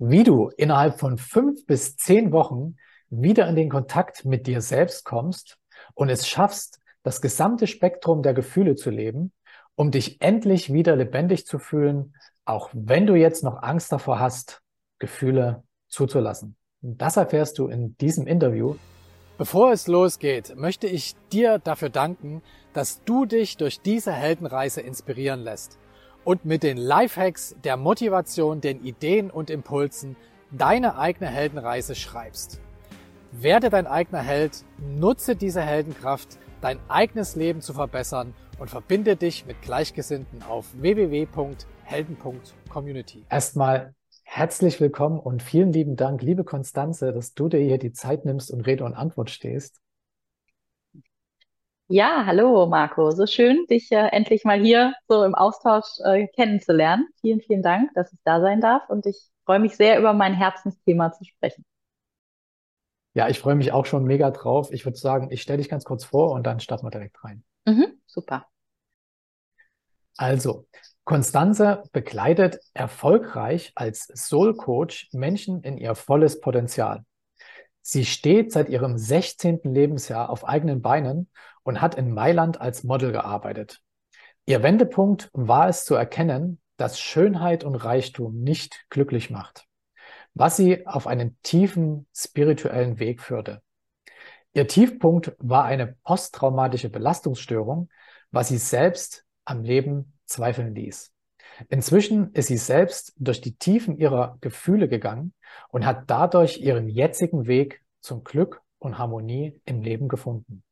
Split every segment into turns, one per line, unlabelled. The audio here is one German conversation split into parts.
wie du innerhalb von fünf bis zehn Wochen wieder in den Kontakt mit dir selbst kommst und es schaffst, das gesamte Spektrum der Gefühle zu leben, um dich endlich wieder lebendig zu fühlen, auch wenn du jetzt noch Angst davor hast, Gefühle zuzulassen. Das erfährst du in diesem Interview. Bevor es losgeht, möchte ich dir dafür danken, dass du dich durch diese Heldenreise inspirieren lässt und mit den Lifehacks, der Motivation, den Ideen und Impulsen deine eigene Heldenreise schreibst. Werde dein eigener Held, nutze diese Heldenkraft, dein eigenes Leben zu verbessern und verbinde dich mit Gleichgesinnten auf www.helden.community. Erstmal herzlich willkommen und vielen lieben Dank, liebe Konstanze, dass du dir hier die Zeit nimmst und Rede und Antwort stehst.
Ja, hallo Marco, so schön, dich äh, endlich mal hier so im Austausch äh, kennenzulernen. Vielen, vielen Dank, dass ich da sein darf und ich freue mich sehr, über mein Herzensthema zu sprechen.
Ja, ich freue mich auch schon mega drauf. Ich würde sagen, ich stelle dich ganz kurz vor und dann starten wir direkt rein.
Mhm, super.
Also, Konstanze begleitet erfolgreich als Soul Coach Menschen in ihr volles Potenzial. Sie steht seit ihrem 16. Lebensjahr auf eigenen Beinen und hat in Mailand als Model gearbeitet. Ihr Wendepunkt war es zu erkennen, dass Schönheit und Reichtum nicht glücklich macht, was sie auf einen tiefen spirituellen Weg führte. Ihr Tiefpunkt war eine posttraumatische Belastungsstörung, was sie selbst am Leben zweifeln ließ. Inzwischen ist sie selbst durch die Tiefen ihrer Gefühle gegangen und hat dadurch ihren jetzigen Weg zum Glück und Harmonie im Leben gefunden.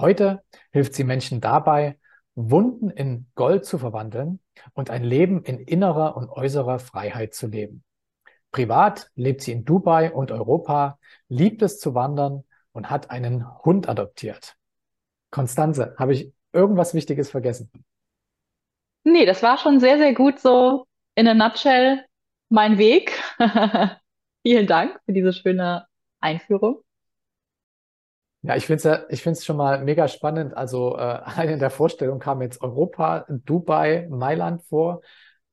Heute hilft sie Menschen dabei, Wunden in Gold zu verwandeln und ein Leben in innerer und äußerer Freiheit zu leben. Privat lebt sie in Dubai und Europa, liebt es zu wandern und hat einen Hund adoptiert. Konstanze, habe ich irgendwas Wichtiges vergessen?
Nee, das war schon sehr, sehr gut so in a nutshell mein Weg. Vielen Dank für diese schöne Einführung.
Ja, ich finde es ja, ich finde es schon mal mega spannend. Also äh, in der Vorstellung kam jetzt Europa, Dubai, Mailand vor.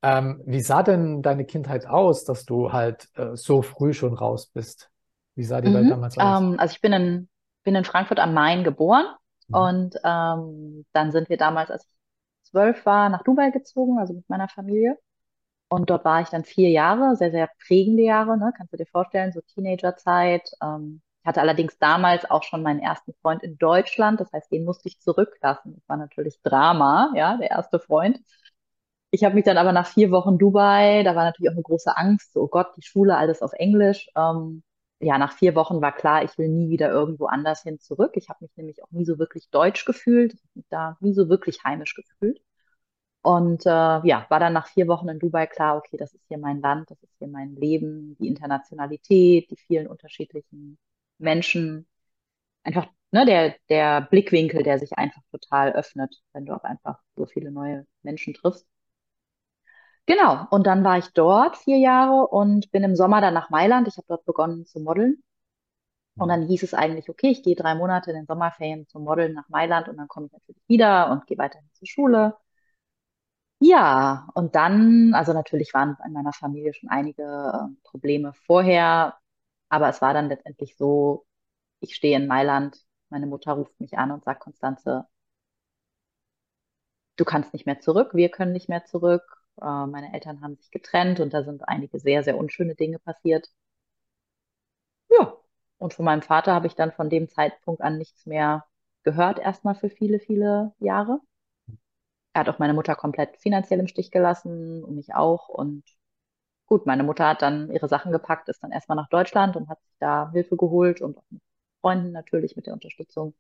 Ähm, wie sah denn deine Kindheit aus, dass du halt äh, so früh schon raus bist? Wie sah die Welt
Mhm.
damals aus?
Ähm, also ich bin in, bin in Frankfurt am Main geboren
Mhm.
und ähm, dann sind wir damals, als ich zwölf war, nach Dubai gezogen, also mit meiner Familie. Und dort war ich dann vier Jahre, sehr, sehr prägende Jahre, ne? Kannst du dir vorstellen, so Teenagerzeit. Ähm, hatte allerdings damals auch schon meinen ersten Freund in Deutschland, das heißt, den musste ich zurücklassen. Das war natürlich Drama, ja, der erste Freund. Ich habe mich dann aber nach vier Wochen Dubai, da war natürlich auch eine große Angst, oh Gott, die Schule, alles auf Englisch. Ähm, ja, nach vier Wochen war klar, ich will nie wieder irgendwo anders hin zurück. Ich habe mich nämlich auch nie so wirklich deutsch gefühlt, da nie so wirklich heimisch gefühlt. Und äh, ja, war dann nach vier Wochen in Dubai klar, okay, das ist hier mein Land, das ist hier mein Leben, die Internationalität, die vielen unterschiedlichen Menschen, einfach ne, der, der Blickwinkel, der sich einfach total öffnet, wenn du auch einfach so viele neue Menschen triffst. Genau, und dann war ich dort vier Jahre und bin im Sommer dann nach Mailand. Ich habe dort begonnen zu modeln. Und dann hieß es eigentlich, okay, ich gehe drei Monate in den Sommerferien zum Modeln nach Mailand und dann komme ich natürlich wieder und gehe weiterhin zur Schule. Ja, und dann, also natürlich waren in meiner Familie schon einige äh, Probleme vorher, aber es war dann letztendlich so, ich stehe in Mailand, meine Mutter ruft mich an und sagt, Konstanze, du kannst nicht mehr zurück, wir können nicht mehr zurück. Äh, meine Eltern haben sich getrennt und da sind einige sehr, sehr unschöne Dinge passiert. Ja, und von meinem Vater habe ich dann von dem Zeitpunkt an nichts mehr gehört, erstmal für viele, viele Jahre. Er hat auch meine Mutter komplett finanziell im Stich gelassen und mich auch. Und gut, meine Mutter hat dann ihre Sachen gepackt, ist dann erstmal nach Deutschland und hat sich da Hilfe geholt und auch mit Freunden natürlich mit der Unterstützung.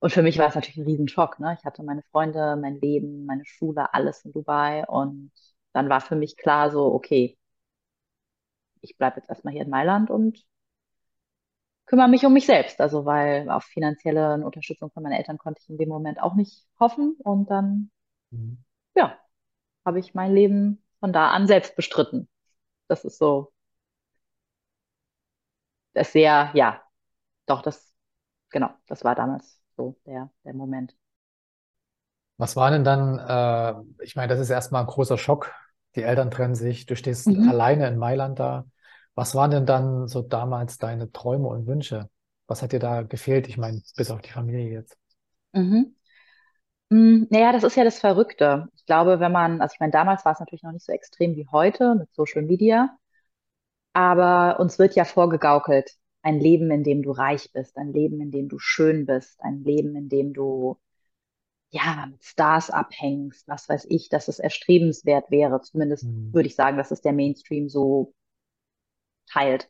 Und für mich war es natürlich ein Riesenschock, ne? Ich hatte meine Freunde, mein Leben, meine Schule, alles in Dubai. Und dann war für mich klar so, okay, ich bleibe jetzt erstmal hier in Mailand und kümmere mich um mich selbst. Also, weil auf finanzielle Unterstützung von meinen Eltern konnte ich in dem Moment auch nicht hoffen. Und dann,
Mhm.
ja, habe ich mein Leben von da an selbst bestritten. Das ist so, das ist sehr, ja, doch, das, genau, das war damals so der, der Moment.
Was war denn dann, äh, ich meine, das ist erstmal ein großer Schock, die Eltern trennen sich, du stehst
Mhm.
alleine in Mailand da. Was waren denn dann so damals deine Träume und Wünsche? Was hat dir da gefehlt? Ich meine, bis auf die Familie jetzt.
Mhm. Mm, Naja, das ist ja das Verrückte. Ich glaube, wenn man, also ich meine, damals war es natürlich noch nicht so extrem wie heute mit Social Media, aber uns wird ja vorgegaukelt, ein Leben, in dem du reich bist, ein Leben, in dem du schön bist, ein Leben, in dem du ja mit Stars abhängst, was weiß ich, dass es erstrebenswert wäre. Zumindest
Hm.
würde ich sagen, dass es der Mainstream so teilt.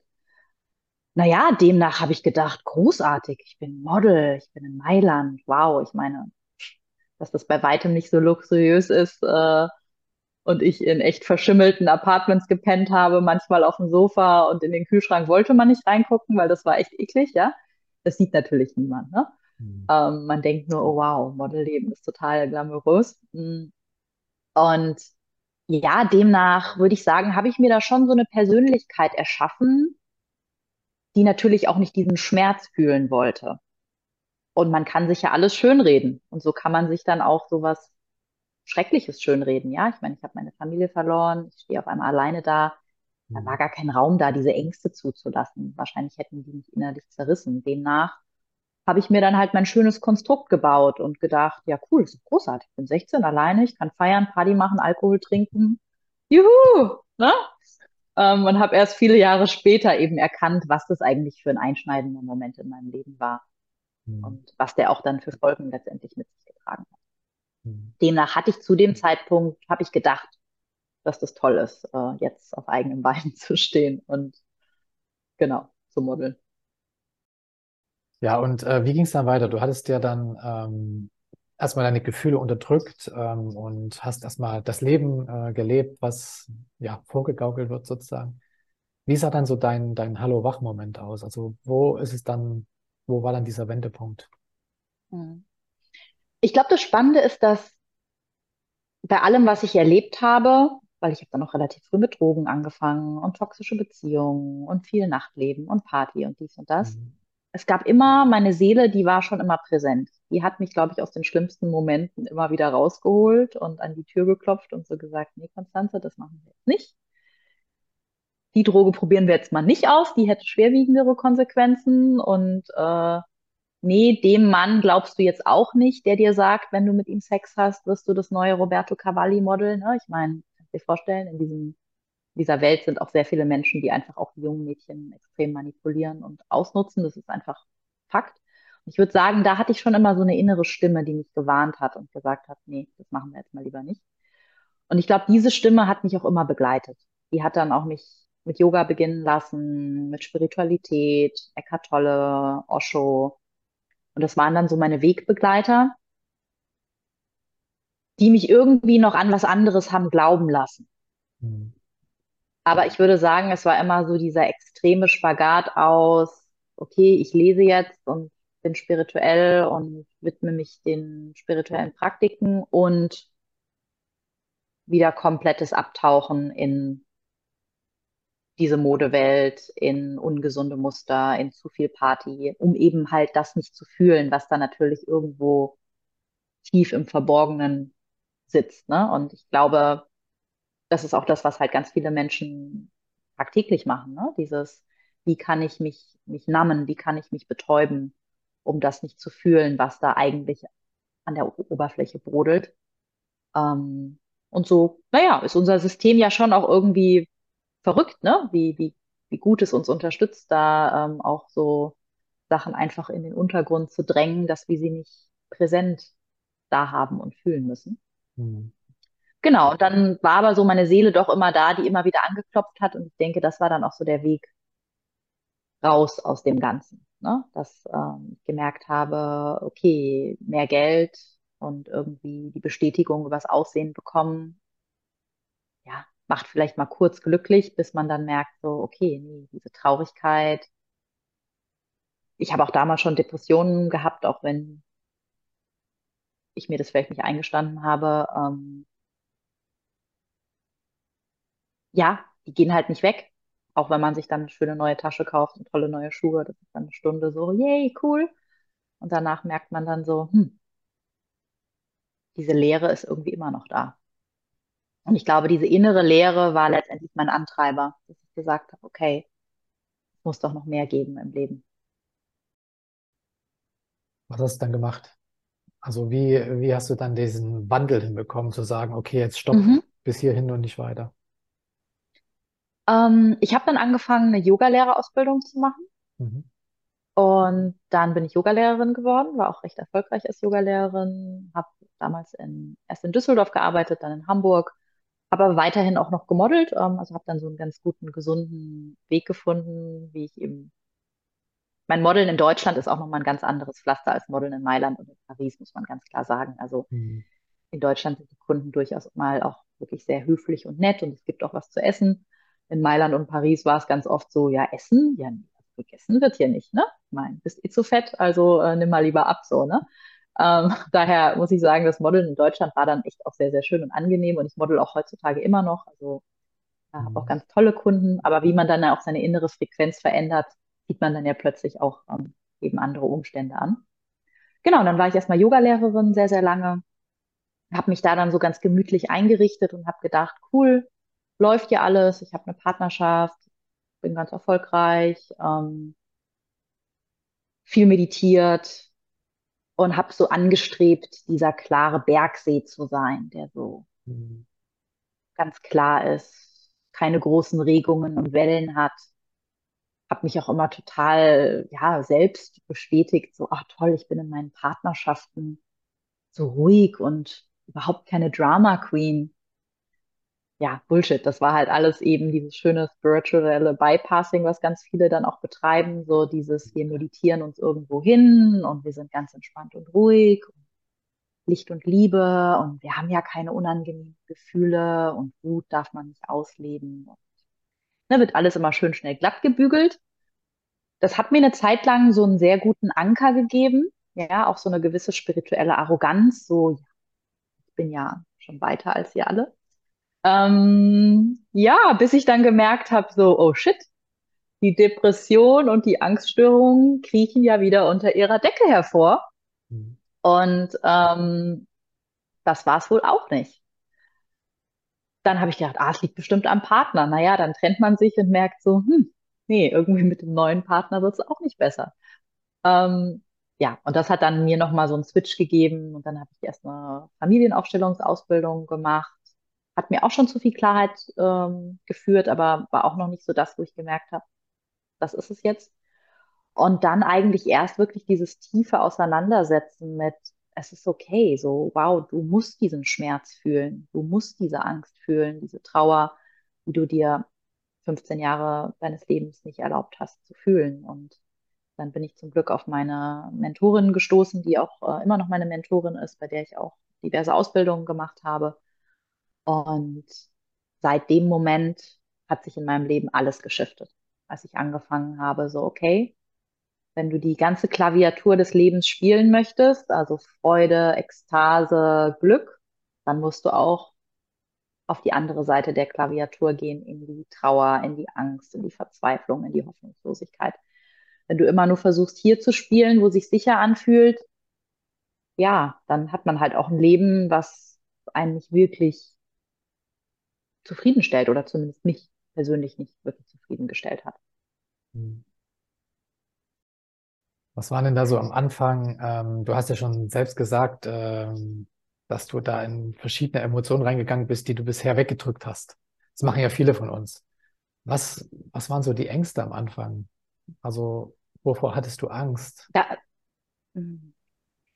Naja, demnach habe ich gedacht, großartig, ich bin Model, ich bin in Mailand, wow, ich meine, dass das bei weitem nicht so luxuriös ist, äh, und ich in echt verschimmelten Apartments gepennt habe, manchmal auf dem Sofa und in den Kühlschrank wollte man nicht reingucken, weil das war echt eklig, ja. Das sieht natürlich niemand, ne?
Hm.
Ähm, man denkt nur, oh wow, Modelleben ist total glamourös. Mm. Und ja, demnach würde ich sagen, habe ich mir da schon so eine Persönlichkeit erschaffen, die natürlich auch nicht diesen Schmerz fühlen wollte. Und man kann sich ja alles schönreden. Und so kann man sich dann auch sowas Schreckliches schönreden, ja. Ich meine, ich habe meine Familie verloren, ich stehe auf einmal alleine da. Da
Hm.
war gar kein Raum da, diese Ängste zuzulassen. Wahrscheinlich hätten die mich innerlich zerrissen. Demnach habe ich mir dann halt mein schönes Konstrukt gebaut und gedacht, ja cool, ist großartig. Ich bin 16, alleine, ich kann feiern, Party machen, Alkohol trinken. Juhu! Ne? Ähm, und habe erst viele Jahre später eben erkannt, was das eigentlich für ein einschneidender Moment in meinem Leben war
Hm.
und was der auch dann für Folgen letztendlich mit sich getragen hat.
Hm.
Demnach hatte ich zu dem Zeitpunkt, habe ich gedacht, dass das toll ist, äh, jetzt auf eigenen Beinen zu stehen und genau, zu modeln.
Ja, und äh, wie ging es dann weiter? Du hattest ja dann ähm, erstmal deine Gefühle unterdrückt ähm, und hast erstmal das Leben äh, gelebt, was ja vorgegaukelt wird sozusagen. Wie sah dann so dein, dein Hallo-Wach-Moment aus? Also wo ist es dann, wo war dann dieser Wendepunkt?
Hm. Ich glaube, das Spannende ist, dass bei allem, was ich erlebt habe, weil ich habe dann noch relativ früh mit Drogen angefangen und toxische Beziehungen und viel Nachtleben und Party und dies und das.
Mhm.
Es gab immer meine Seele, die war schon immer präsent. Die hat mich, glaube ich, aus den schlimmsten Momenten immer wieder rausgeholt und an die Tür geklopft und so gesagt, nee, Konstanze, das machen wir jetzt nicht. Die Droge probieren wir jetzt mal nicht aus, die hätte schwerwiegendere Konsequenzen und äh, nee, dem Mann glaubst du jetzt auch nicht, der dir sagt, wenn du mit ihm Sex hast, wirst du das neue Roberto Cavalli-Model. Ne? Ich meine, kannst dir vorstellen, in diesem, dieser Welt sind auch sehr viele Menschen, die einfach auch die jungen Mädchen extrem manipulieren und ausnutzen. Das ist einfach Fakt. Und ich würde sagen, da hatte ich schon immer so eine innere Stimme, die mich gewarnt hat und gesagt hat, nee, das machen wir jetzt mal lieber nicht. Und ich glaube, diese Stimme hat mich auch immer begleitet. Die hat dann auch mich mit Yoga beginnen lassen, mit Spiritualität, Eckhart Tolle, Osho. Und das waren dann so meine Wegbegleiter, die mich irgendwie noch an was anderes haben glauben lassen.
Mhm.
Aber ich würde sagen, es war immer so dieser extreme Spagat aus, okay, ich lese jetzt und bin spirituell und widme mich den spirituellen Praktiken und wieder komplettes Abtauchen in diese Modewelt, in ungesunde Muster, in zu viel Party, um eben halt das nicht zu fühlen, was da natürlich irgendwo tief im Verborgenen sitzt. Ne? Und ich glaube, das ist auch das, was halt ganz viele Menschen tagtäglich machen. Ne? Dieses, wie kann ich mich, mich nammen, wie kann ich mich betäuben, um das nicht zu fühlen, was da eigentlich an der Oberfläche brodelt. Ähm, und so, naja, ist unser System ja schon auch irgendwie verrückt, ne? Wie, wie, wie gut es uns unterstützt, da ähm, auch so Sachen einfach in den Untergrund zu drängen, dass wir sie nicht präsent da haben und fühlen müssen.
Mhm.
Genau, und dann war aber so meine Seele doch immer da, die immer wieder angeklopft hat. Und ich denke, das war dann auch so der Weg raus aus dem Ganzen. Ne? Dass ähm, ich gemerkt habe, okay, mehr Geld und irgendwie die Bestätigung übers Aussehen bekommen, ja, macht vielleicht mal kurz glücklich, bis man dann merkt, so, okay, nee, diese Traurigkeit. Ich habe auch damals schon Depressionen gehabt, auch wenn ich mir das vielleicht nicht eingestanden habe. Ähm, ja, die gehen halt nicht weg. Auch wenn man sich dann eine schöne neue Tasche kauft und tolle neue Schuhe, das ist dann eine Stunde so, yay, cool. Und danach merkt man dann so, hm, diese Leere ist irgendwie immer noch da. Und ich glaube, diese innere Leere war letztendlich mein Antreiber, dass ich gesagt habe, okay, es muss doch noch mehr geben im Leben.
Was hast du dann gemacht? Also wie, wie hast du dann diesen Wandel hinbekommen, zu sagen, okay, jetzt stopp,
Mhm.
bis hierhin und nicht weiter?
Ähm, ich habe dann angefangen, eine Yogalehrerausbildung zu machen.
Mhm.
Und dann bin ich Yogalehrerin geworden, war auch recht erfolgreich als Yogalehrerin, habe damals in, erst in Düsseldorf gearbeitet, dann in Hamburg, aber weiterhin auch noch gemodelt, ähm, also habe dann so einen ganz guten, gesunden Weg gefunden, wie ich eben, mein Modeln in Deutschland ist auch nochmal ein ganz anderes Pflaster als Modeln in Mailand und in Paris, muss man ganz klar sagen. Also
Mhm.
in Deutschland sind die Kunden durchaus mal auch wirklich sehr höflich und nett und es gibt auch was zu essen. In Mailand und Paris war es ganz oft so, ja, Essen, ja, gegessen wird hier nicht, ne? Ich meine, bist eh zu fett, also äh, nimm mal lieber ab, so, ne? Ähm, daher muss ich sagen, das Modeln in Deutschland war dann echt auch sehr, sehr schön und angenehm und ich model auch heutzutage immer noch, also äh, habe auch
Mhm.
ganz tolle Kunden, aber wie man dann auch seine innere Frequenz verändert, sieht man dann ja plötzlich auch ähm, eben andere Umstände an. Genau, und dann war ich erstmal Yogalehrerin sehr, sehr lange habe mich da dann so ganz gemütlich eingerichtet und habe gedacht, cool, läuft ja alles, ich habe eine Partnerschaft, bin ganz erfolgreich, ähm, viel meditiert und habe so angestrebt, dieser klare Bergsee zu sein, der so
Mhm.
ganz klar ist, keine großen Regungen und Wellen hat. Habe mich auch immer total, ja, selbst bestätigt, so, ach toll, ich bin in meinen Partnerschaften so ruhig und überhaupt keine Drama Queen. Ja, Bullshit. Das war halt alles eben dieses schöne spirituelle Bypassing, was ganz viele dann auch betreiben. So dieses, wir meditieren uns irgendwo hin und wir sind ganz entspannt und ruhig. Licht und Liebe und wir haben ja keine unangenehmen Gefühle und Wut darf man nicht ausleben. Und, ne, wird alles immer schön schnell glatt gebügelt. Das hat mir eine Zeit lang so einen sehr guten Anker gegeben. Ja, auch so eine gewisse spirituelle Arroganz. So, ja, ich bin ja schon weiter als ihr alle. Ähm, ja, bis ich dann gemerkt habe, so, oh shit, die Depression und die Angststörungen kriechen ja wieder unter ihrer Decke hervor.
Mhm.
Und ähm, das war es wohl auch nicht. Dann habe ich gedacht, ah, es liegt bestimmt am Partner. Naja, dann trennt man sich und merkt so, hm, nee, irgendwie mit dem neuen Partner wird es auch nicht besser. Ähm, ja, und das hat dann mir nochmal so einen Switch gegeben. Und dann habe ich erst eine Familienaufstellungsausbildung gemacht. Hat mir auch schon zu viel Klarheit ähm, geführt, aber war auch noch nicht so das, wo ich gemerkt habe, das ist es jetzt. Und dann eigentlich erst wirklich dieses tiefe Auseinandersetzen mit, es ist okay, so, wow, du musst diesen Schmerz fühlen, du musst diese Angst fühlen, diese Trauer, die du dir 15 Jahre deines Lebens nicht erlaubt hast zu fühlen. Und dann bin ich zum Glück auf meine Mentorin gestoßen, die auch äh, immer noch meine Mentorin ist, bei der ich auch diverse Ausbildungen gemacht habe. Und seit dem Moment hat sich in meinem Leben alles geschiftet, als ich angefangen habe, so, okay, wenn du die ganze Klaviatur des Lebens spielen möchtest, also Freude, Ekstase, Glück, dann musst du auch auf die andere Seite der Klaviatur gehen, in die Trauer, in die Angst, in die Verzweiflung, in die Hoffnungslosigkeit. Wenn du immer nur versuchst, hier zu spielen, wo sich sicher anfühlt, ja, dann hat man halt auch ein Leben, was einen nicht wirklich zufriedenstellt oder zumindest mich persönlich nicht wirklich zufriedengestellt hat.
Mhm. Was war denn da so am Anfang? Ähm, du hast ja schon selbst gesagt, ähm, dass du da in verschiedene Emotionen reingegangen bist, die du bisher weggedrückt hast. Das machen ja viele von uns. Was, was waren so die Ängste am Anfang? Also, wovor hattest du Angst?
Da,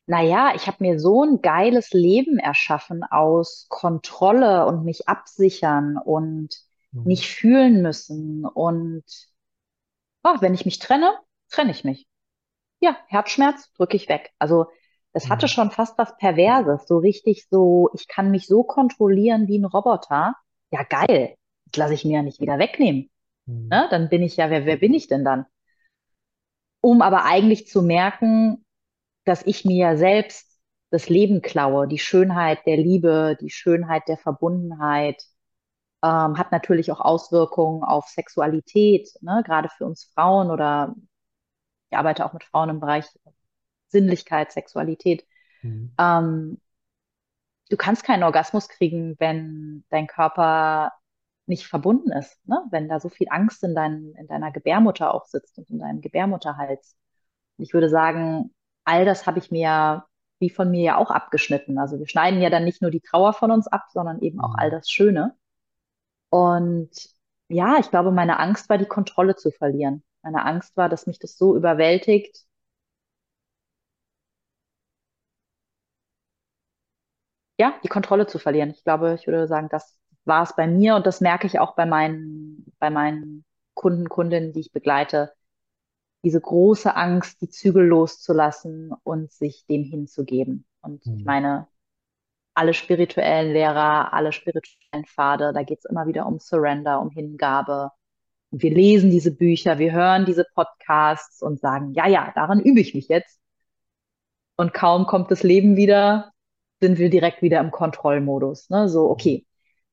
naja, ich habe mir so ein geiles Leben erschaffen aus Kontrolle und mich absichern und
Mhm.
nicht fühlen müssen. Und ach, wenn ich mich trenne, trenne ich mich. Ja, Herzschmerz drücke ich weg. Also es hatte
Mhm.
schon fast was Perverses, so richtig so, ich kann mich so kontrollieren wie ein Roboter. Ja, geil. Das lasse ich mir ja nicht wieder wegnehmen.
Mhm.
Ne? Dann bin ich ja, wer, wer bin ich denn dann? Um aber eigentlich zu merken, dass ich mir ja selbst das Leben klaue, die Schönheit der Liebe, die Schönheit der Verbundenheit, ähm, hat natürlich auch Auswirkungen auf Sexualität, ne? Gerade für uns Frauen oder ich arbeite auch mit Frauen im Bereich Sinnlichkeit, Sexualität.
Mhm.
Ähm, du kannst keinen Orgasmus kriegen, wenn dein Körper nicht verbunden ist, ne? Wenn da so viel Angst in, dein, in deiner Gebärmutter auch sitzt und in deinem Gebärmutterhals. Und ich würde sagen, all das habe ich mir wie von mir ja auch abgeschnitten. Also wir schneiden ja dann nicht nur die Trauer von uns ab, sondern eben auch all
Mhm.
das Schöne. Und ja, ich glaube, meine Angst war, die Kontrolle zu verlieren. Meine Angst war, dass mich das so überwältigt, ja, die Kontrolle zu verlieren. Ich glaube, ich würde sagen, das war es bei mir und das merke ich auch bei meinen, bei meinen Kunden, Kundinnen, die ich begleite. Diese große Angst, die Zügel loszulassen und sich dem hinzugeben. Und ich
Mhm.
meine, alle spirituellen Lehrer, alle spirituellen Pfade, da geht es immer wieder um Surrender, um Hingabe. Und wir lesen diese Bücher, wir hören diese Podcasts und sagen, ja, ja, daran übe ich mich jetzt. Und kaum kommt das Leben wieder, sind wir direkt wieder im Kontrollmodus. Ne? So, okay,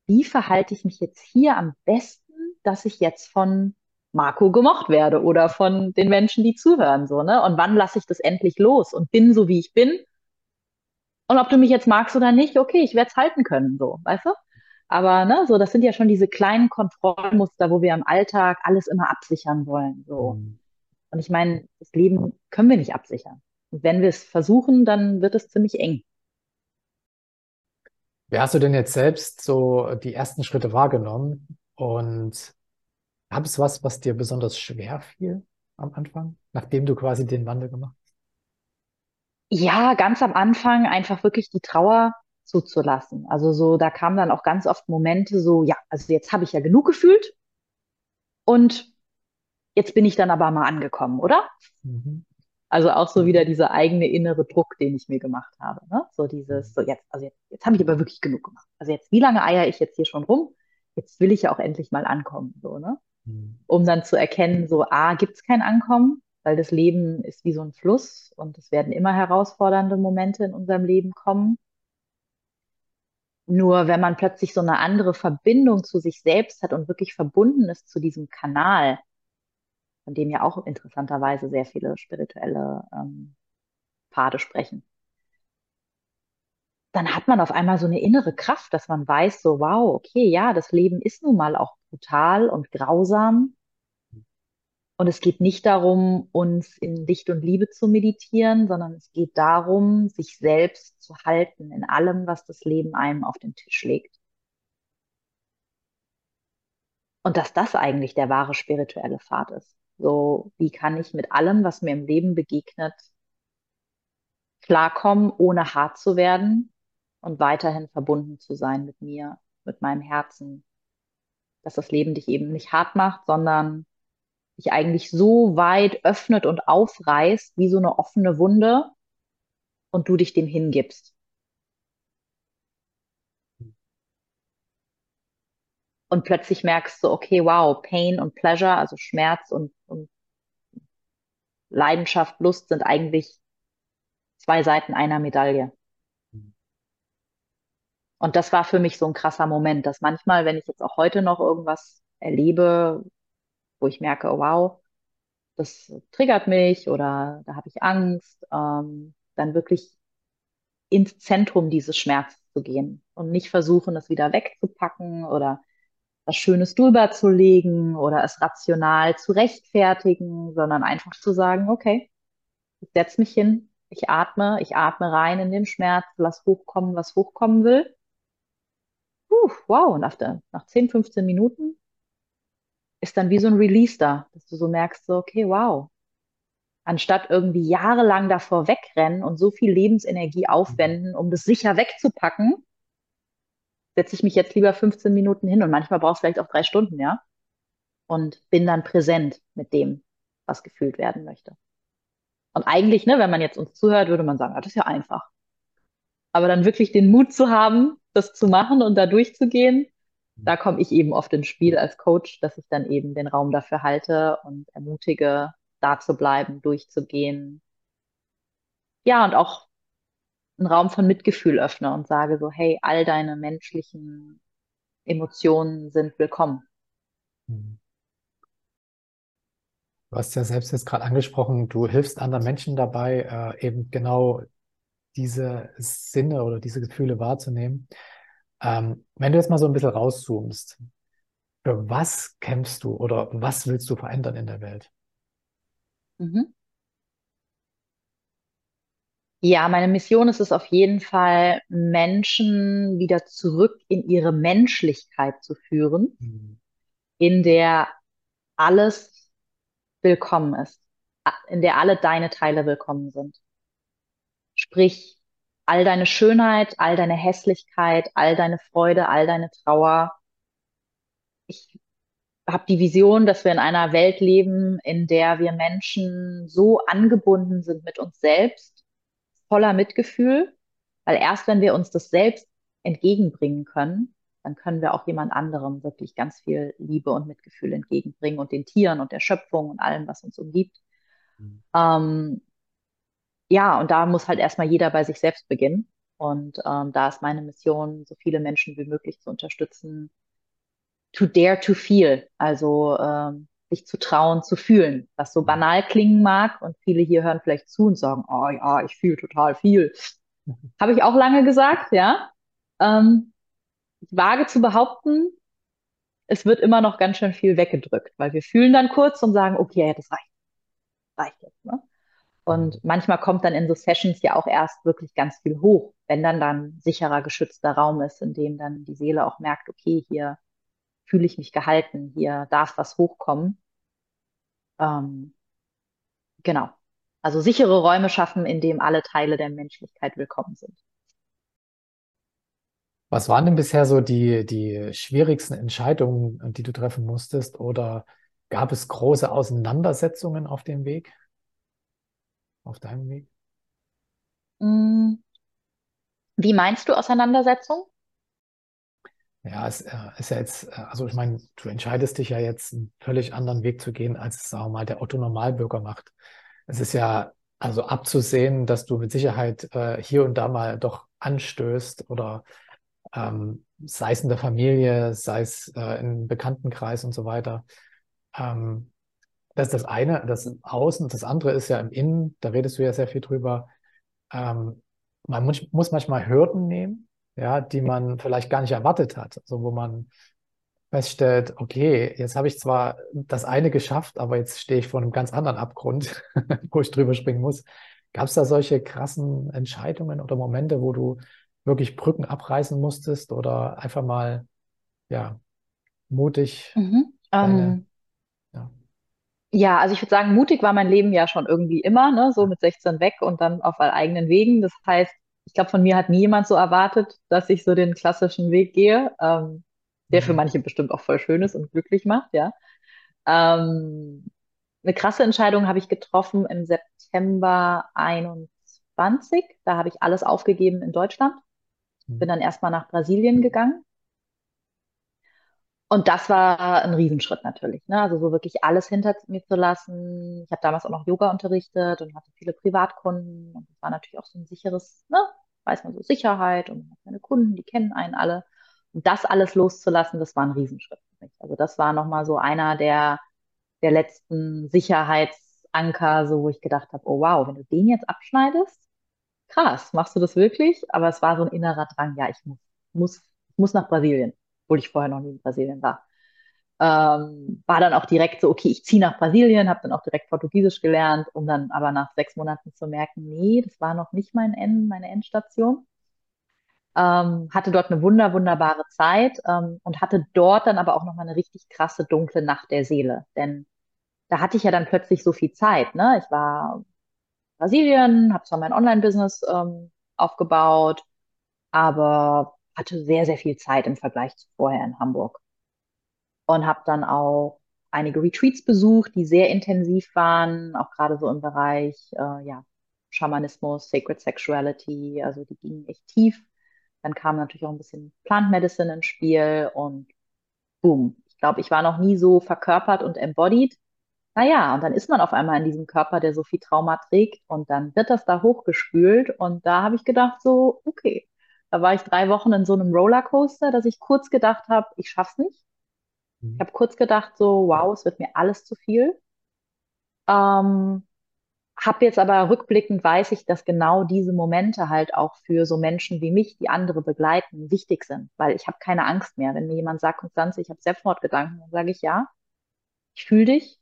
wie verhalte ich mich jetzt hier am besten, dass ich jetzt von Marco gemocht werde oder von den Menschen, die zuhören, so, ne? Und wann lasse ich das endlich los und bin so, wie ich bin? Und ob du mich jetzt magst oder nicht, okay, ich werde es halten können, so, weißt du? Aber, ne, so, das sind ja schon diese kleinen Kontrollmuster, wo wir im Alltag alles immer absichern wollen, so.
Mhm.
Und ich meine, das Leben können wir nicht absichern. Und wenn wir es versuchen, dann wird es ziemlich eng.
Wie hast du denn jetzt selbst so die ersten Schritte wahrgenommen? Und gab es was, was dir besonders schwer fiel am Anfang, nachdem du quasi den Wandel gemacht hast?
Ja, ganz am Anfang einfach wirklich die Trauer zuzulassen. Also so, da kamen dann auch ganz oft Momente so, ja, also jetzt habe ich ja genug gefühlt und jetzt bin ich dann aber mal angekommen, oder?
Mhm.
Also auch so wieder dieser eigene innere Druck, den ich mir gemacht habe. Ne? So dieses,
Mhm.
so jetzt, also jetzt, jetzt habe ich aber wirklich genug gemacht. Also jetzt, wie lange eier ich jetzt hier schon rum? Jetzt will ich ja auch endlich mal ankommen, so, ne?
Mhm.
Um dann zu erkennen, so, A, gibt es kein Ankommen, weil das Leben ist wie so ein Fluss und es werden immer herausfordernde Momente in unserem Leben kommen. Nur wenn man plötzlich so eine andere Verbindung zu sich selbst hat und wirklich verbunden ist zu diesem Kanal, von dem ja auch interessanterweise sehr viele spirituelle ähm, Pfade sprechen, dann hat man auf einmal so eine innere Kraft, dass man weiß, so, wow, okay, ja, das Leben ist nun mal auch brutal und grausam. Und es geht nicht darum, uns in Licht und Liebe zu meditieren, sondern es geht darum, sich selbst zu halten in allem, was das Leben einem auf den Tisch legt. Und dass das eigentlich der wahre spirituelle Pfad ist. So, wie kann ich mit allem, was mir im Leben begegnet, klarkommen, ohne hart zu werden und weiterhin verbunden zu sein mit mir, mit meinem Herzen, dass das Leben dich eben nicht hart macht, sondern dich eigentlich so weit öffnet und aufreißt, wie so eine offene Wunde und du dich dem hingibst. Und plötzlich merkst du, okay, wow, Pain und Pleasure, also Schmerz und, und Leidenschaft, Lust sind eigentlich zwei Seiten einer Medaille. Und das war für mich so ein krasser Moment, dass manchmal, wenn ich jetzt auch heute noch irgendwas erlebe, wo ich merke, oh, wow, das triggert mich oder da habe ich Angst, ähm, dann wirklich ins Zentrum dieses Schmerzes zu gehen und nicht versuchen, es wieder wegzupacken oder was Schönes drüber zu legen oder es rational zu rechtfertigen, sondern einfach zu sagen, okay, ich setze mich hin, ich atme, ich atme rein in den Schmerz, lass hochkommen, was hochkommen will. Puh, wow, und nach, der, nach 10, 15 Minuten ist dann wie so ein Release da, dass du so merkst, so, okay, wow. Anstatt irgendwie jahrelang davor wegrennen und so viel Lebensenergie aufwenden, um das sicher wegzupacken, setze ich mich jetzt lieber 15 Minuten hin und manchmal brauchst du vielleicht auch drei Stunden, ja, und bin dann präsent mit dem, was gefühlt werden möchte. Und eigentlich, ne, wenn man jetzt uns zuhört, würde man sagen, ah, das ist ja einfach. Aber dann wirklich den Mut zu haben, das zu machen und da durchzugehen, da komme ich eben oft ins Spiel als Coach, dass ich dann eben den Raum dafür halte und ermutige, da zu bleiben, durchzugehen. Ja, und auch einen Raum von Mitgefühl öffne und sage so, hey, all deine menschlichen Emotionen sind willkommen.
Mhm. Du hast ja selbst jetzt gerade angesprochen, du hilfst anderen Menschen dabei, äh, eben genau diese Sinne oder diese Gefühle wahrzunehmen. Ähm, wenn du jetzt mal so ein bisschen rauszoomst, für was kämpfst du oder was willst du verändern in der Welt?
Mhm. Ja, meine Mission ist es auf jeden Fall, Menschen wieder zurück in ihre Menschlichkeit zu führen,
Mhm.
in der alles willkommen ist, in der alle deine Teile willkommen sind. Sprich, all deine Schönheit, all deine Hässlichkeit, all deine Freude, all deine Trauer. Ich habe die Vision, dass wir in einer Welt leben, in der wir Menschen so angebunden sind mit uns selbst, voller Mitgefühl, weil erst wenn wir uns das selbst entgegenbringen können, dann können wir auch jemand anderem wirklich ganz viel Liebe und Mitgefühl entgegenbringen und den Tieren und der Schöpfung und allem, was uns umgibt.
Mhm.
Ähm, ja, und da muss halt erstmal jeder bei sich selbst beginnen. Und ähm, da ist meine Mission, so viele Menschen wie möglich zu unterstützen, to dare to feel, also ähm, sich zu trauen, zu fühlen, was so
Mhm.
banal klingen mag. Und viele hier hören vielleicht zu und sagen, oh ja, ich fühle total viel. Habe ich auch lange gesagt, ja. Ähm, ich wage zu behaupten, es wird immer noch ganz schön viel weggedrückt, weil wir fühlen dann kurz und sagen, okay, das reicht, reicht jetzt. Ne? Und manchmal kommt dann in so Sessions ja auch erst wirklich ganz viel hoch, wenn dann dann sicherer, geschützter Raum ist, in dem dann die Seele auch merkt, okay, hier fühle ich mich gehalten, hier darf was hochkommen. Ähm, genau. Also sichere Räume schaffen, in dem alle Teile der Menschlichkeit willkommen sind.
Was waren denn bisher so die, die schwierigsten Entscheidungen, die du treffen musstest? Oder gab es große Auseinandersetzungen auf dem Weg, auf deinem Weg?
Mm, Wie meinst du Auseinandersetzung?
Ja, es äh, ist ja jetzt, äh, also ich meine, du entscheidest dich ja jetzt einen völlig anderen Weg zu gehen, als es, sagen wir mal, der Otto Normalbürger macht. Es ist ja also abzusehen, dass du mit Sicherheit äh, hier und da mal doch anstößt oder ähm, sei es in der Familie, sei es äh, im Bekanntenkreis und so weiter. Ähm, das ist das eine, das Außen. Das andere ist ja im Innen, da redest du ja sehr viel drüber. Ähm, man muss, muss manchmal Hürden nehmen, ja, die man vielleicht gar nicht erwartet hat. Also wo man feststellt, okay, jetzt habe ich zwar das eine geschafft, aber jetzt stehe ich vor einem ganz anderen Abgrund, wo ich drüber springen muss. Gab es da solche krassen Entscheidungen oder Momente, wo du wirklich Brücken abreißen musstest oder einfach mal, ja, mutig
Mhm. Ähm.
Ja,
also ich würde sagen, mutig war mein Leben ja schon irgendwie immer, ne? So mit 16 weg und dann auf eigenen Wegen. Das heißt, ich glaube, von mir hat nie jemand so erwartet, dass ich so den klassischen Weg gehe, ähm, der für
Mhm.
manche bestimmt auch voll schön ist und glücklich macht, ja. Ähm, eine krasse Entscheidung habe ich getroffen im September 21. Da habe ich alles aufgegeben in Deutschland, bin
Mhm.
dann erstmal nach Brasilien gegangen. Und das war ein Riesenschritt natürlich, ne? Also so wirklich alles hinter mir zu lassen. Ich habe damals auch noch Yoga unterrichtet und hatte viele Privatkunden. Und das war natürlich auch so ein sicheres, ne? Weiß man so Sicherheit und seine Kunden, die kennen einen alle. Und das alles loszulassen, das war ein Riesenschritt für mich. Also das war nochmal so einer der, der letzten Sicherheitsanker, so wo ich gedacht habe, oh wow, wenn du den jetzt abschneidest, krass, machst du das wirklich? Aber es war so ein innerer Drang, ja, ich muss, muss, ich muss nach Brasilien, obwohl ich vorher noch nie in Brasilien war. Ähm, war dann auch direkt so, okay, ich ziehe nach Brasilien, habe dann auch direkt Portugiesisch gelernt, um dann aber nach sechs Monaten zu merken, nee, das war noch nicht mein End, meine Endstation. Ähm, hatte dort eine wunder, wunderbare Zeit ähm, und hatte dort dann aber auch noch mal eine richtig krasse dunkle Nacht der Seele. Denn da hatte ich ja dann plötzlich so viel Zeit. Ne? Ich war in Brasilien, habe zwar mein Online-Business ähm, aufgebaut, aber hatte sehr, sehr viel Zeit im Vergleich zu vorher in Hamburg und habe dann auch einige Retreats besucht, die sehr intensiv waren, auch gerade so im Bereich äh, ja, Schamanismus, Sacred Sexuality, also die gingen echt tief. Dann kam natürlich auch ein bisschen Plant Medicine ins Spiel und boom. Ich glaube, ich war noch nie so verkörpert und embodied. Naja, und dann ist man auf einmal in diesem Körper, der so viel Trauma trägt und dann wird das da hochgespült und da habe ich gedacht so, okay. Da war ich drei Wochen in so einem Rollercoaster, dass ich kurz gedacht habe, ich schaff's nicht. Ich
Mhm.
habe kurz gedacht, so, wow, es wird mir alles zu viel. Ähm, Hab jetzt aber rückblickend weiß ich, dass genau diese Momente halt auch für so Menschen wie mich, die andere begleiten, wichtig sind, weil ich habe keine Angst mehr. Wenn mir jemand sagt, Konstanze, ich habe Selbstmordgedanken, dann sage ich ja, ich fühle dich,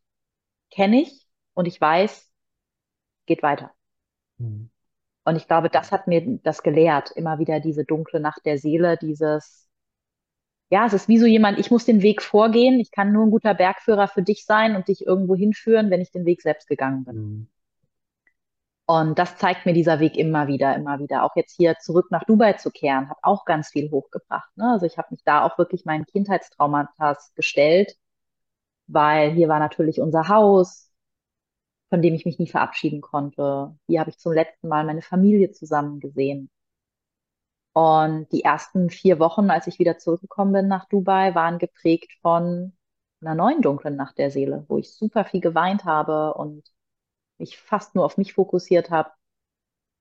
kenne ich und ich weiß, geht weiter. Mhm. Und ich glaube, das hat mir das gelehrt, immer wieder diese dunkle Nacht der Seele, dieses, ja, es ist wie so jemand, ich muss den Weg vorgehen, ich kann nur ein guter Bergführer für dich sein und dich irgendwo hinführen, wenn ich den Weg selbst gegangen bin. Mhm. Und das zeigt mir dieser Weg immer wieder, immer wieder. Auch jetzt hier zurück nach Dubai zu kehren, hat auch ganz viel hochgebracht. Ne? Also ich habe mich da auch wirklich meinen Kindheitstraumata gestellt, weil hier war natürlich unser Haus, von dem ich mich nie verabschieden konnte. Hier habe ich zum letzten Mal meine Familie zusammen gesehen. Und die ersten vier Wochen, als ich wieder zurückgekommen bin nach Dubai, waren geprägt von einer neuen dunklen Nacht der Seele, wo ich super viel geweint habe und mich fast nur auf mich fokussiert habe.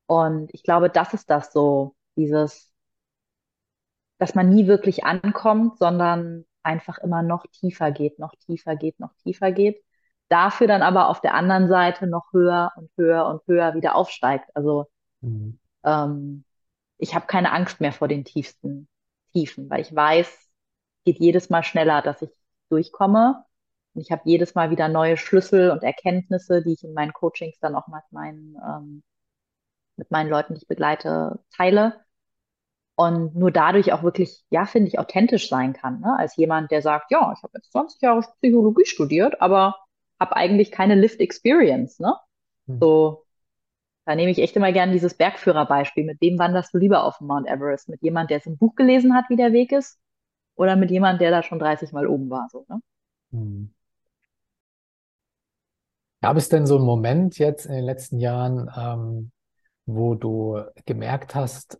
Und ich glaube, das ist das so, dieses, dass man nie wirklich ankommt, sondern einfach immer noch tiefer geht, noch tiefer geht, noch tiefer geht. Dafür dann aber auf der anderen Seite noch höher und höher und höher wieder aufsteigt. Also mhm. ähm, ich habe keine Angst mehr vor den tiefsten Tiefen, weil ich weiß, geht jedes Mal schneller, dass ich durchkomme. Und ich habe jedes Mal wieder neue Schlüssel und Erkenntnisse, die ich in meinen Coachings dann auch mit meinen, ähm, mit meinen Leuten, die ich begleite, teile und nur dadurch auch wirklich, ja, finde ich, authentisch sein kann. Ne? Als jemand, der sagt, ja, ich habe jetzt 20 Jahre Psychologie studiert, aber habe eigentlich keine Lived Experience. Ne? Hm. So, da nehme ich echt immer gerne dieses Bergführerbeispiel. Mit wem wanderst du lieber auf Mount Everest? Mit jemand, der es im Buch gelesen hat, wie der Weg ist? Oder mit jemand, der da schon 30 Mal oben war? So, ne? Hm.
Gab es denn so einen Moment jetzt in den letzten Jahren, ähm, wo du gemerkt hast,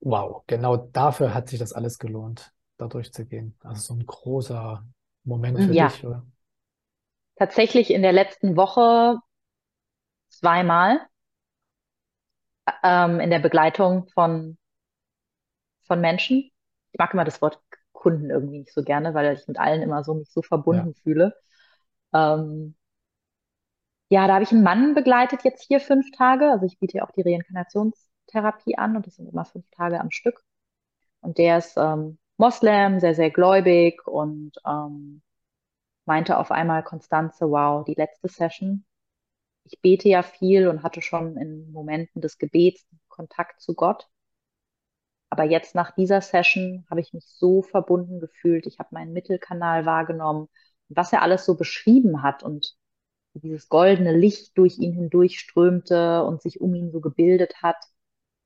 wow, genau dafür hat sich das alles gelohnt, da durchzugehen. Also so ein großer Moment für
ja.
dich, oder?
Tatsächlich in der letzten Woche zweimal ähm, in der Begleitung von, von Menschen. Ich mag immer das Wort Kunden irgendwie nicht so gerne, weil ich mit allen immer so mich so verbunden ja. fühle. Ähm, ja, da habe ich einen Mann begleitet jetzt hier fünf Tage. Also ich biete ja auch die Reinkarnations- Therapie an und das sind immer fünf Tage am Stück. Und der ist ähm, Moslem, sehr, sehr gläubig und ähm, meinte auf einmal Konstanze, wow, die letzte Session. Ich bete ja viel und hatte schon in Momenten des Gebets Kontakt zu Gott. Aber jetzt nach dieser Session habe ich mich so verbunden gefühlt. Ich habe meinen Mittelkanal wahrgenommen, was er alles so beschrieben hat und dieses goldene Licht durch ihn hindurch strömte und sich um ihn so gebildet hat.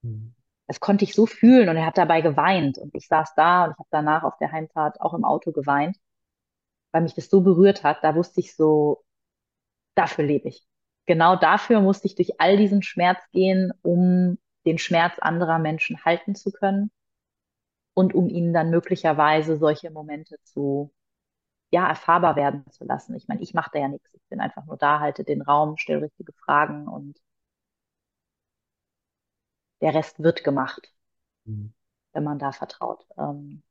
Mhm. Das konnte ich so fühlen und er hat dabei geweint und ich saß da und ich habe danach auf der Heimfahrt auch im Auto geweint, weil mich das so berührt hat. Da wusste ich so, dafür lebe ich. Genau dafür musste ich durch all diesen Schmerz gehen, um den Schmerz anderer Menschen halten zu können und um ihnen dann möglicherweise solche Momente zu ja, erfahrbar werden zu lassen. Ich meine, ich mache da ja nichts. Ich bin einfach nur da, halte den Raum, stelle richtige Fragen und der Rest wird gemacht, mhm. wenn man da vertraut. Ähm,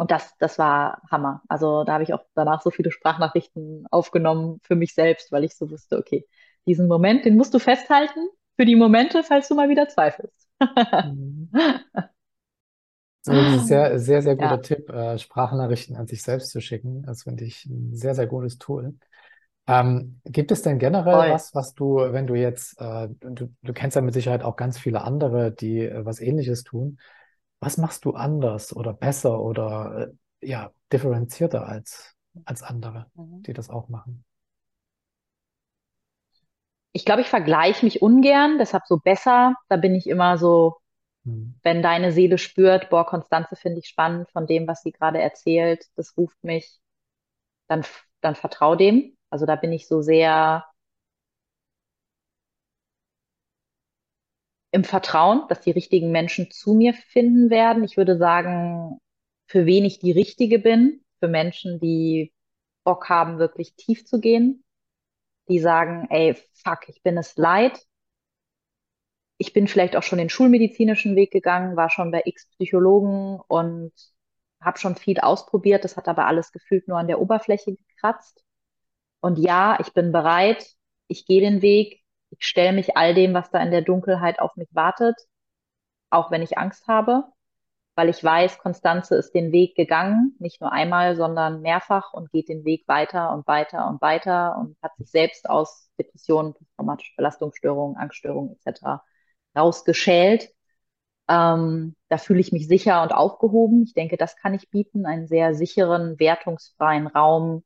und das, das war Hammer. Also da habe ich auch danach so viele Sprachnachrichten aufgenommen für mich selbst, weil ich so wusste, okay, diesen Moment, den musst du festhalten für die Momente, falls du mal wieder zweifelst.
Mhm. Das ist ein sehr, sehr, sehr guter ja. Tipp, äh, Sprachnachrichten an sich selbst zu schicken. Das finde ich ein sehr, sehr gutes Tool. Ähm, gibt es denn generell Voll. was, was du, wenn du jetzt, äh, du, du kennst ja mit Sicherheit auch ganz viele andere, die äh, was Ähnliches tun. Was machst du anders oder besser oder äh, ja, differenzierter als, als andere, mhm. die das auch machen?
Ich glaube, ich vergleiche mich ungern, deshalb so besser. Da bin ich immer so, mhm. wenn deine Seele spürt, boah, Konstanze finde ich spannend von dem, was sie gerade erzählt, das ruft mich, dann, dann vertrau dem. Also da bin ich so sehr im Vertrauen, dass die richtigen Menschen zu mir finden werden. Ich würde sagen, für wen ich die Richtige bin, für Menschen, die Bock haben, wirklich tief zu gehen, die sagen, ey, fuck, ich bin es leid. Ich bin vielleicht auch schon den schulmedizinischen Weg gegangen, war schon bei x Psychologen und habe schon viel ausprobiert. Das hat aber alles gefühlt nur an der Oberfläche gekratzt. Und ja, ich bin bereit, ich gehe den Weg, stelle mich all dem, was da in der Dunkelheit auf mich wartet, auch wenn ich Angst habe, weil ich weiß, Konstanze ist den Weg gegangen, nicht nur einmal, sondern mehrfach und geht den Weg weiter und weiter und weiter und hat sich selbst aus Depressionen, traumatische Belastungsstörungen, Angststörungen etc. rausgeschält. Ähm, da fühle ich mich sicher und aufgehoben. Ich denke, das kann ich bieten, einen sehr sicheren, wertungsfreien Raum,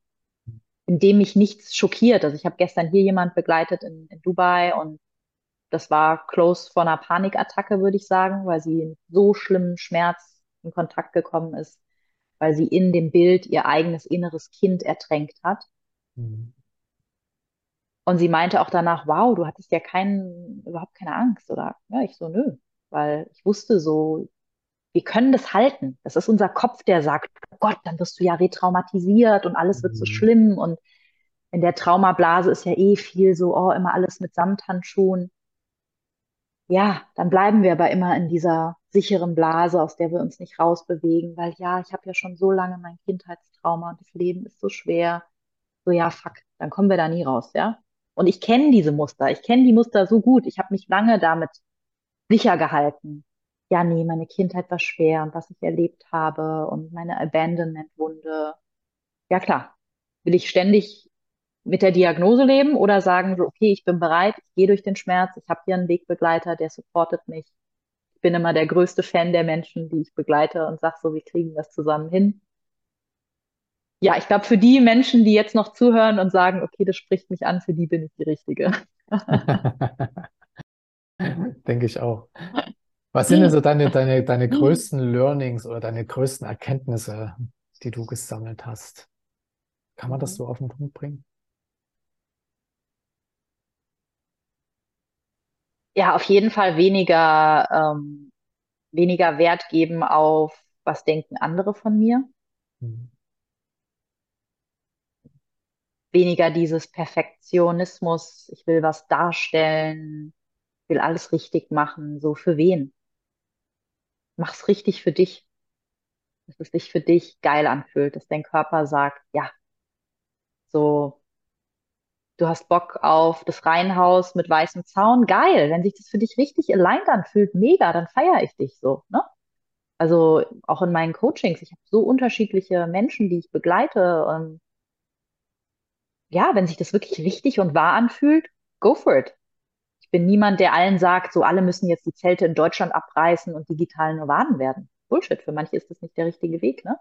in dem mich nichts schockiert. Also ich habe gestern hier jemand begleitet in, in Dubai und das war close vor einer Panikattacke, würde ich sagen, weil sie in so schlimmen Schmerz in Kontakt gekommen ist, weil sie in dem Bild ihr eigenes inneres Kind ertränkt hat. Mhm. Und sie meinte auch danach, wow, du hattest ja keinen, überhaupt keine Angst, oder? Ja, ich so, nö, weil ich wusste so, wir können das halten. Das ist unser Kopf, der sagt, oh Gott, dann wirst du ja retraumatisiert und alles wird so mhm. schlimm und in der Traumablase ist ja eh viel so, oh, immer alles mit Samthandschuhen ja, dann bleiben wir aber immer in dieser sicheren Blase, aus der wir uns nicht rausbewegen, weil ja, ich habe ja schon so lange mein Kindheitstrauma und das Leben ist so schwer. So ja, fuck, dann kommen wir da nie raus, ja. Und ich kenne diese Muster, ich kenne die Muster so gut, ich habe mich lange damit sicher gehalten. Ja, nee, meine Kindheit war schwer und was ich erlebt habe und meine Abandonment-Wunde. Ja, klar, will ich ständig mit der Diagnose leben oder sagen so, okay, ich bin bereit, ich gehe durch den Schmerz, ich habe hier einen Wegbegleiter, der supportet mich. Ich bin immer der größte Fan der Menschen, die ich begleite und sage so, wir kriegen das zusammen hin. Ja, ich glaube, für die Menschen, die jetzt noch zuhören und sagen, okay, das spricht mich an, für die bin ich die Richtige.
Denke ich auch. Was sind denn so deine, deine, deine größten Learnings oder deine größten Erkenntnisse, die du gesammelt hast? Kann man das mhm. so auf den Punkt bringen?
ja, auf jeden Fall weniger, ähm, weniger Wert geben auf, was denken andere von mir. Mhm. Weniger dieses Perfektionismus, ich will was darstellen, will alles richtig machen, so für wen? Mach's richtig für dich. Dass es sich für dich geil anfühlt, dass dein Körper sagt, ja, so du hast Bock auf das Reihenhaus mit weißem Zaun, geil. Wenn sich das für dich richtig aligned anfühlt, mega, dann feiere ich dich so. Ne? Also auch in meinen Coachings, ich habe so unterschiedliche Menschen, die ich begleite. Und ja, wenn sich das wirklich richtig und wahr anfühlt, go for it. Bin niemand, der allen sagt, so alle müssen jetzt die Zelte in Deutschland abreißen und digital Nomaden werden. Bullshit, für manche ist das nicht der richtige Weg, ne?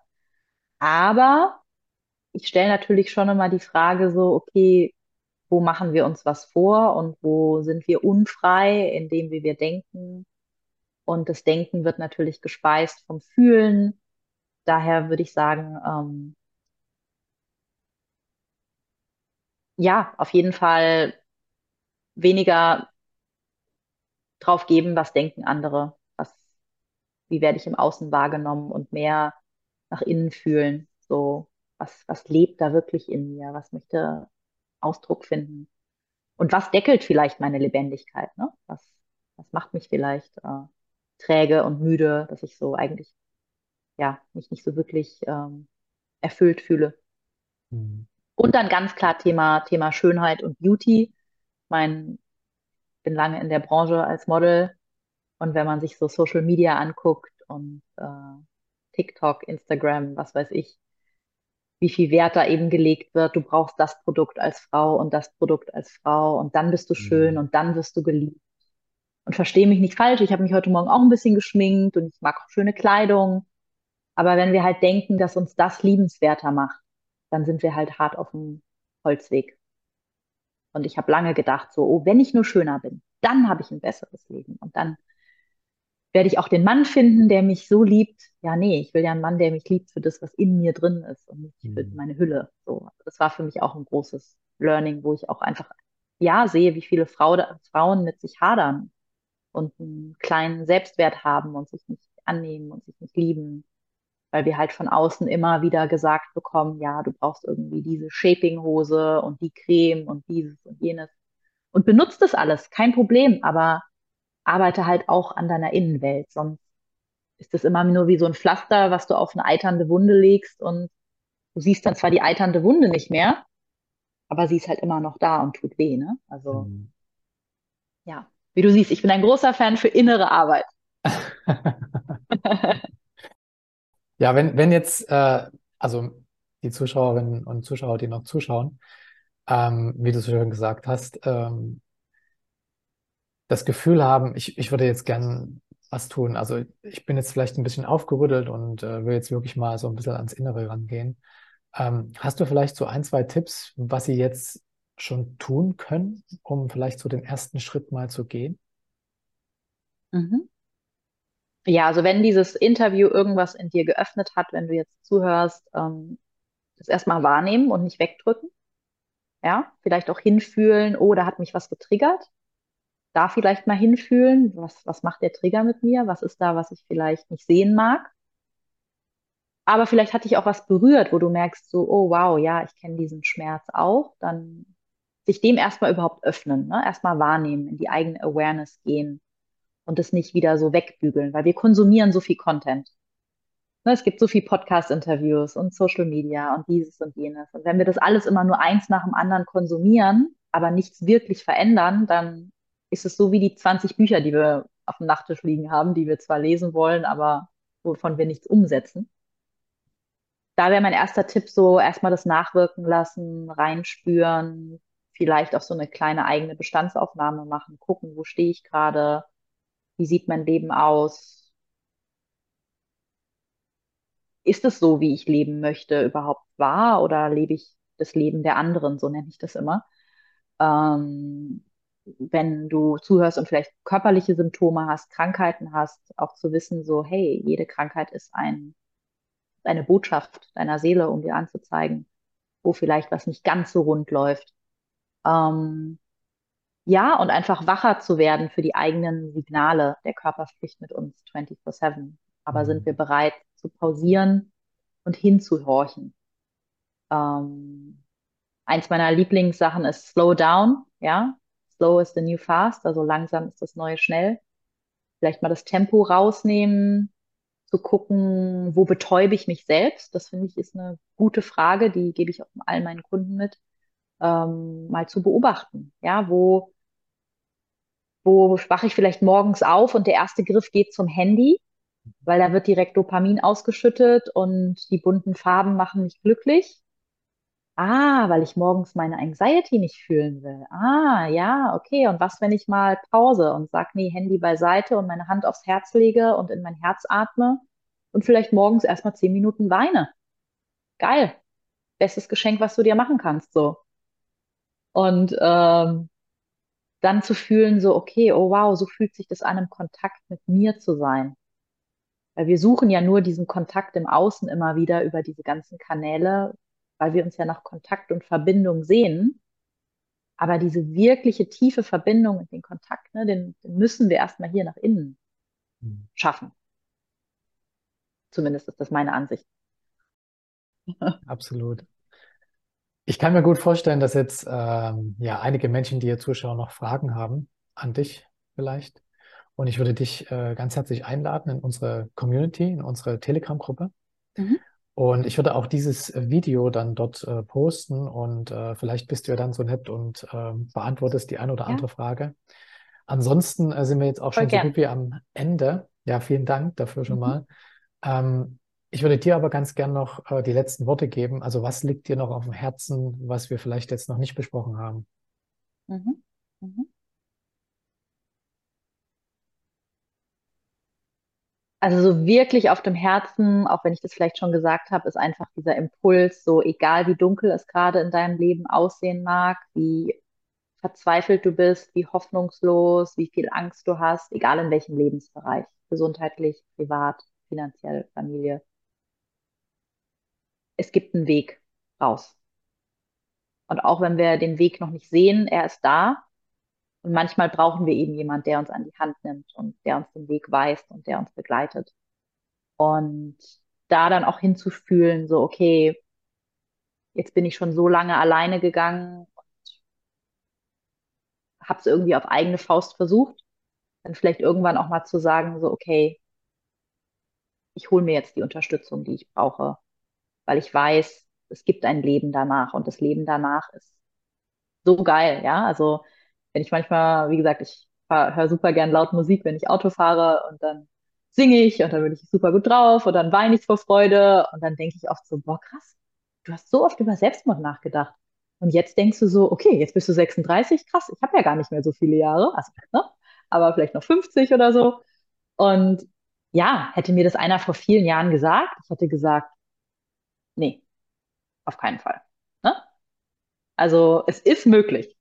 Aber ich stelle natürlich schon immer die Frage so, okay, wo machen wir uns was vor und wo sind wir unfrei in dem, wie wir denken. Und das Denken wird natürlich gespeist vom Fühlen. Daher würde ich sagen, ähm, ja, auf jeden Fall weniger drauf geben, was denken andere, was, wie werde ich im Außen wahrgenommen und mehr nach innen fühlen. So, was, was lebt da wirklich in mir? Was möchte Ausdruck finden. Und was deckelt vielleicht meine Lebendigkeit? Ne? Was, was macht mich vielleicht äh, träge und müde, dass ich so eigentlich ja mich nicht so wirklich ähm, erfüllt fühle. Mhm. Und dann ganz klar Thema, Thema Schönheit und Beauty. Ich meine, bin lange in der Branche als Model und wenn man sich so Social Media anguckt und äh, TikTok, Instagram, was weiß ich, wie viel Wert da eben gelegt wird. Du brauchst das Produkt als Frau und das Produkt als Frau und dann bist du schön mhm. und dann wirst du geliebt. Und verstehe mich nicht falsch, ich habe mich heute Morgen auch ein bisschen geschminkt und ich mag auch schöne Kleidung. Aber wenn wir halt denken, dass uns das liebenswerter macht, dann sind wir halt hart auf dem Holzweg. Und ich habe lange gedacht, so, oh, wenn ich nur schöner bin, dann habe ich ein besseres Leben. Und dann werde ich auch den Mann finden, der mich so liebt. Ja, nee, ich will ja einen Mann, der mich liebt für das, was in mir drin ist und nicht für mhm. meine Hülle. So, das war für mich auch ein großes Learning, wo ich auch einfach ja sehe, wie viele Frau, Frauen mit sich hadern und einen kleinen Selbstwert haben und sich nicht annehmen und sich nicht lieben, weil wir halt von außen immer wieder gesagt bekommen, ja, du brauchst irgendwie diese Shaping-Hose und die Creme und dieses und jenes und benutzt das alles, kein Problem, aber arbeite halt auch an deiner Innenwelt. Sonst ist das immer nur wie so ein Pflaster, was du auf eine eiternde Wunde legst und du siehst dann zwar die eiternde Wunde nicht mehr, aber sie ist halt immer noch da und tut weh, ne? Also mhm. Ja, wie du siehst, ich bin ein großer Fan für innere Arbeit.
Ja, wenn, wenn jetzt, äh, also die Zuschauerinnen und Zuschauer, die noch zuschauen, ähm, wie du so schön gesagt hast, ähm, das Gefühl haben, ich, ich würde jetzt gern was tun. Also ich bin jetzt vielleicht ein bisschen aufgerüttelt und äh, will jetzt wirklich mal so ein bisschen ans Innere rangehen. Ähm, hast du vielleicht so ein, zwei Tipps, was sie jetzt schon tun können, um vielleicht so den ersten Schritt mal zu gehen?
Mhm. Ja, also wenn dieses Interview irgendwas in dir geöffnet hat, wenn du jetzt zuhörst, ähm, das erstmal wahrnehmen und nicht wegdrücken. Ja, vielleicht auch hinfühlen, oh, da hat mich was getriggert. Da vielleicht mal hinfühlen, was, was macht der Trigger mit mir? Was ist da, was ich vielleicht nicht sehen mag? Aber vielleicht hat dich auch was berührt, wo du merkst, so, oh wow, ja, ich kenne diesen Schmerz auch. Dann sich dem erstmal überhaupt öffnen, ne? erstmal wahrnehmen, in die eigene Awareness gehen und es nicht wieder so wegbügeln, weil wir konsumieren so viel Content. Ne, es gibt so viel Podcast-Interviews und Social Media und dieses und jenes. Und wenn wir das alles immer nur eins nach dem anderen konsumieren, aber nichts wirklich verändern, dann ist es so wie die 20 Bücher, die wir auf dem Nachttisch liegen haben, die wir zwar lesen wollen, aber wovon wir nichts umsetzen. Da wäre mein erster Tipp so, erstmal das nachwirken lassen, reinspüren, vielleicht auch so eine kleine eigene Bestandsaufnahme machen, gucken, wo stehe ich gerade, wie sieht mein Leben aus, ist es so, wie ich leben möchte, überhaupt wahr oder lebe ich das Leben der anderen, so nenne ich das immer. Ähm, wenn du zuhörst und vielleicht körperliche Symptome hast, Krankheiten hast, auch zu wissen, so, hey, jede Krankheit ist ein, eine Botschaft deiner Seele, um dir anzuzeigen, wo vielleicht was nicht ganz so rund läuft. Ähm, ja, und einfach wacher zu werden für die eigenen Signale. Der Körper spricht mit uns 24-7. Aber mhm. sind wir bereit zu pausieren und hinzuhorchen? Ähm, eins meiner Lieblingssachen ist Slow Down. Ja, Slow is the new fast. Also langsam ist das neue schnell. Vielleicht mal das Tempo rausnehmen, zu gucken, wo betäube ich mich selbst. Das finde ich ist eine gute Frage, die gebe ich auch all meinen Kunden mit ähm, mal zu beobachten. Ja, wo, wo wache ich vielleicht morgens auf und der erste Griff geht zum Handy, weil da wird direkt Dopamin ausgeschüttet und die bunten Farben machen mich glücklich. Ah, weil ich morgens meine Anxiety nicht fühlen will. Ah, ja, okay. Und was, wenn ich mal pause und sag, nee, Handy beiseite und meine Hand aufs Herz lege und in mein Herz atme und vielleicht morgens erstmal zehn Minuten weine? Geil. Bestes Geschenk, was du dir machen kannst, so. Und ähm, dann zu fühlen, so, okay, oh wow, so fühlt sich das an, im Kontakt mit mir zu sein. Weil wir suchen ja nur diesen Kontakt im Außen immer wieder über diese ganzen Kanäle, weil wir uns ja nach Kontakt und Verbindung sehen. Aber diese wirkliche tiefe Verbindung und den Kontakt, ne, den, den müssen wir erstmal hier nach innen mhm. schaffen. Zumindest ist das meine Ansicht.
Absolut. Ich kann mir gut vorstellen, dass jetzt ähm, ja einige Menschen, die hier zuschauen, noch Fragen haben an dich vielleicht. Und ich würde dich äh, ganz herzlich einladen in unsere Community, in unsere Telegram-Gruppe. Mhm. Und ich würde auch dieses Video dann dort äh, posten und äh, vielleicht bist du ja dann so nett und ähm, beantwortest die eine oder andere ja. Frage. Ansonsten äh, sind wir jetzt auch schon Voll so gut wie am Ende. Ja, vielen Dank dafür schon mhm. mal. Ähm, ich würde dir aber ganz gern noch äh, die letzten Worte geben. Also was liegt dir noch auf dem Herzen, was wir vielleicht jetzt noch nicht besprochen haben? Mhm. Mhm.
Also so wirklich auf dem Herzen, auch wenn ich das vielleicht schon gesagt habe, ist einfach dieser Impuls, so egal wie dunkel es gerade in deinem Leben aussehen mag, wie verzweifelt du bist, wie hoffnungslos, wie viel Angst du hast, egal in welchem Lebensbereich, gesundheitlich, privat, finanziell, Familie es gibt einen Weg raus. Und auch wenn wir den Weg noch nicht sehen, er ist da. Und manchmal brauchen wir eben jemand, der uns an die Hand nimmt und der uns den Weg weist und der uns begleitet. Und da dann auch hinzufühlen, so, okay, jetzt bin ich schon so lange alleine gegangen und habe es irgendwie auf eigene Faust versucht. Dann vielleicht irgendwann auch mal zu sagen, so, okay, ich hole mir jetzt die Unterstützung, die ich brauche weil ich weiß, es gibt ein Leben danach und das Leben danach ist so geil, ja. Also wenn ich manchmal, wie gesagt, ich höre super gern laut Musik, wenn ich Auto fahre und dann singe ich und dann bin ich super gut drauf und dann weine ich vor Freude und dann denke ich oft so, boah, krass, du hast so oft über Selbstmord nachgedacht. Und jetzt denkst du so, okay, jetzt bist du 36, krass, ich habe ja gar nicht mehr so viele Jahre, also, ne? aber vielleicht noch 50 oder so. Und ja, hätte mir das einer vor vielen Jahren gesagt, ich hätte gesagt, nee, auf keinen Fall. Ne? Also es ist möglich.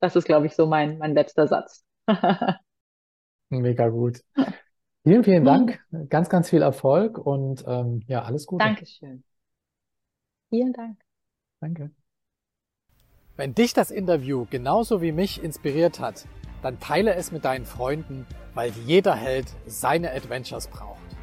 Das ist, glaube ich, so mein, mein letzter Satz.
Mega gut. Vielen, vielen Dank. Ganz, ganz viel Erfolg und ähm, ja, alles Gute.
Dankeschön. Vielen Dank.
Danke. Wenn dich das Interview genauso wie mich inspiriert hat, dann teile es mit deinen Freunden, weil jeder Held seine Adventures braucht.